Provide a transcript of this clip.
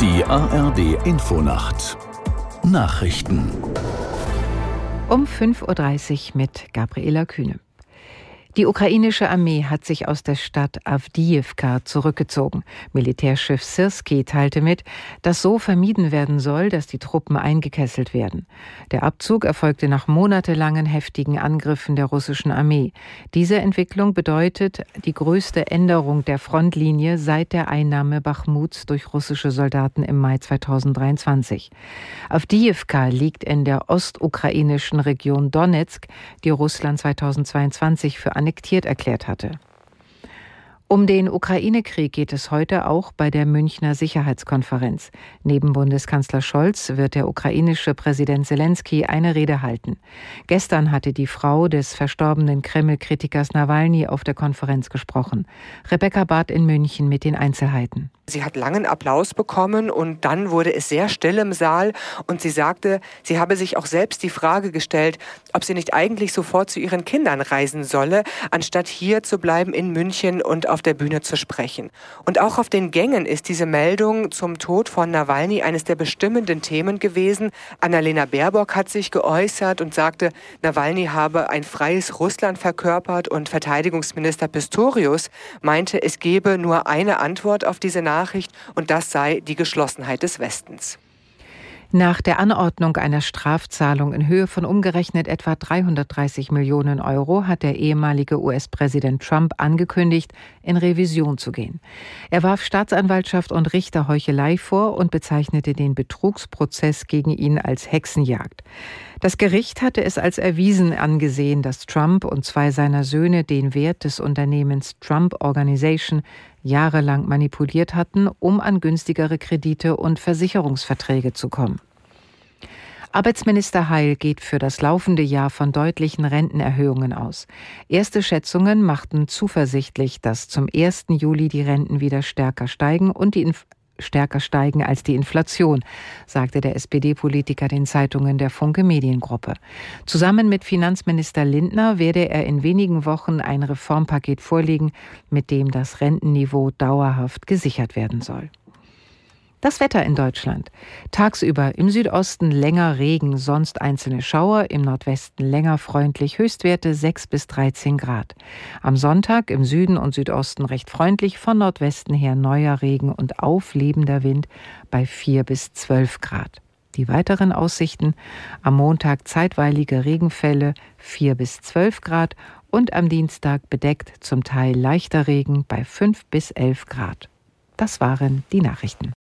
Die ARD Infonacht Nachrichten um 5.30 Uhr mit Gabriela Kühne. Die ukrainische Armee hat sich aus der Stadt Avdiivka zurückgezogen. Militärchef Sirski teilte mit, dass so vermieden werden soll, dass die Truppen eingekesselt werden. Der Abzug erfolgte nach monatelangen heftigen Angriffen der russischen Armee. Diese Entwicklung bedeutet die größte Änderung der Frontlinie seit der Einnahme Bachmuts durch russische Soldaten im Mai 2023. Avdiivka liegt in der ostukrainischen Region Donetsk, die Russland 2022 für annektiert erklärt hatte. Um den Ukraine-Krieg geht es heute auch bei der Münchner Sicherheitskonferenz. Neben Bundeskanzler Scholz wird der ukrainische Präsident Zelensky eine Rede halten. Gestern hatte die Frau des verstorbenen Kreml-Kritikers Nawalny auf der Konferenz gesprochen. Rebecca Barth in München mit den Einzelheiten. Sie hat langen Applaus bekommen und dann wurde es sehr still im Saal und sie sagte, sie habe sich auch selbst die Frage gestellt, ob sie nicht eigentlich sofort zu ihren Kindern reisen solle, anstatt hier zu bleiben in München und auf der Bühne zu sprechen. Und auch auf den Gängen ist diese Meldung zum Tod von Nawalny eines der bestimmenden Themen gewesen. Annalena Baerbock hat sich geäußert und sagte, Nawalny habe ein freies Russland verkörpert und Verteidigungsminister Pistorius meinte, es gebe nur eine Antwort auf diese Nachricht und das sei die Geschlossenheit des Westens. Nach der Anordnung einer Strafzahlung in Höhe von umgerechnet etwa 330 Millionen Euro hat der ehemalige US-Präsident Trump angekündigt, in Revision zu gehen. Er warf Staatsanwaltschaft und Richter Heuchelei vor und bezeichnete den Betrugsprozess gegen ihn als Hexenjagd. Das Gericht hatte es als erwiesen angesehen, dass Trump und zwei seiner Söhne den Wert des Unternehmens Trump Organization jahrelang manipuliert hatten, um an günstigere Kredite und Versicherungsverträge zu kommen. Arbeitsminister Heil geht für das laufende Jahr von deutlichen Rentenerhöhungen aus. Erste Schätzungen machten zuversichtlich, dass zum 1. Juli die Renten wieder stärker steigen und die stärker steigen als die Inflation, sagte der SPD-Politiker den Zeitungen der Funke Mediengruppe. Zusammen mit Finanzminister Lindner werde er in wenigen Wochen ein Reformpaket vorlegen, mit dem das Rentenniveau dauerhaft gesichert werden soll. Das Wetter in Deutschland. Tagsüber im Südosten länger Regen, sonst einzelne Schauer, im Nordwesten länger freundlich, Höchstwerte 6 bis 13 Grad. Am Sonntag im Süden und Südosten recht freundlich, von Nordwesten her neuer Regen und auflebender Wind bei 4 bis 12 Grad. Die weiteren Aussichten am Montag zeitweilige Regenfälle 4 bis 12 Grad und am Dienstag bedeckt zum Teil leichter Regen bei 5 bis 11 Grad. Das waren die Nachrichten.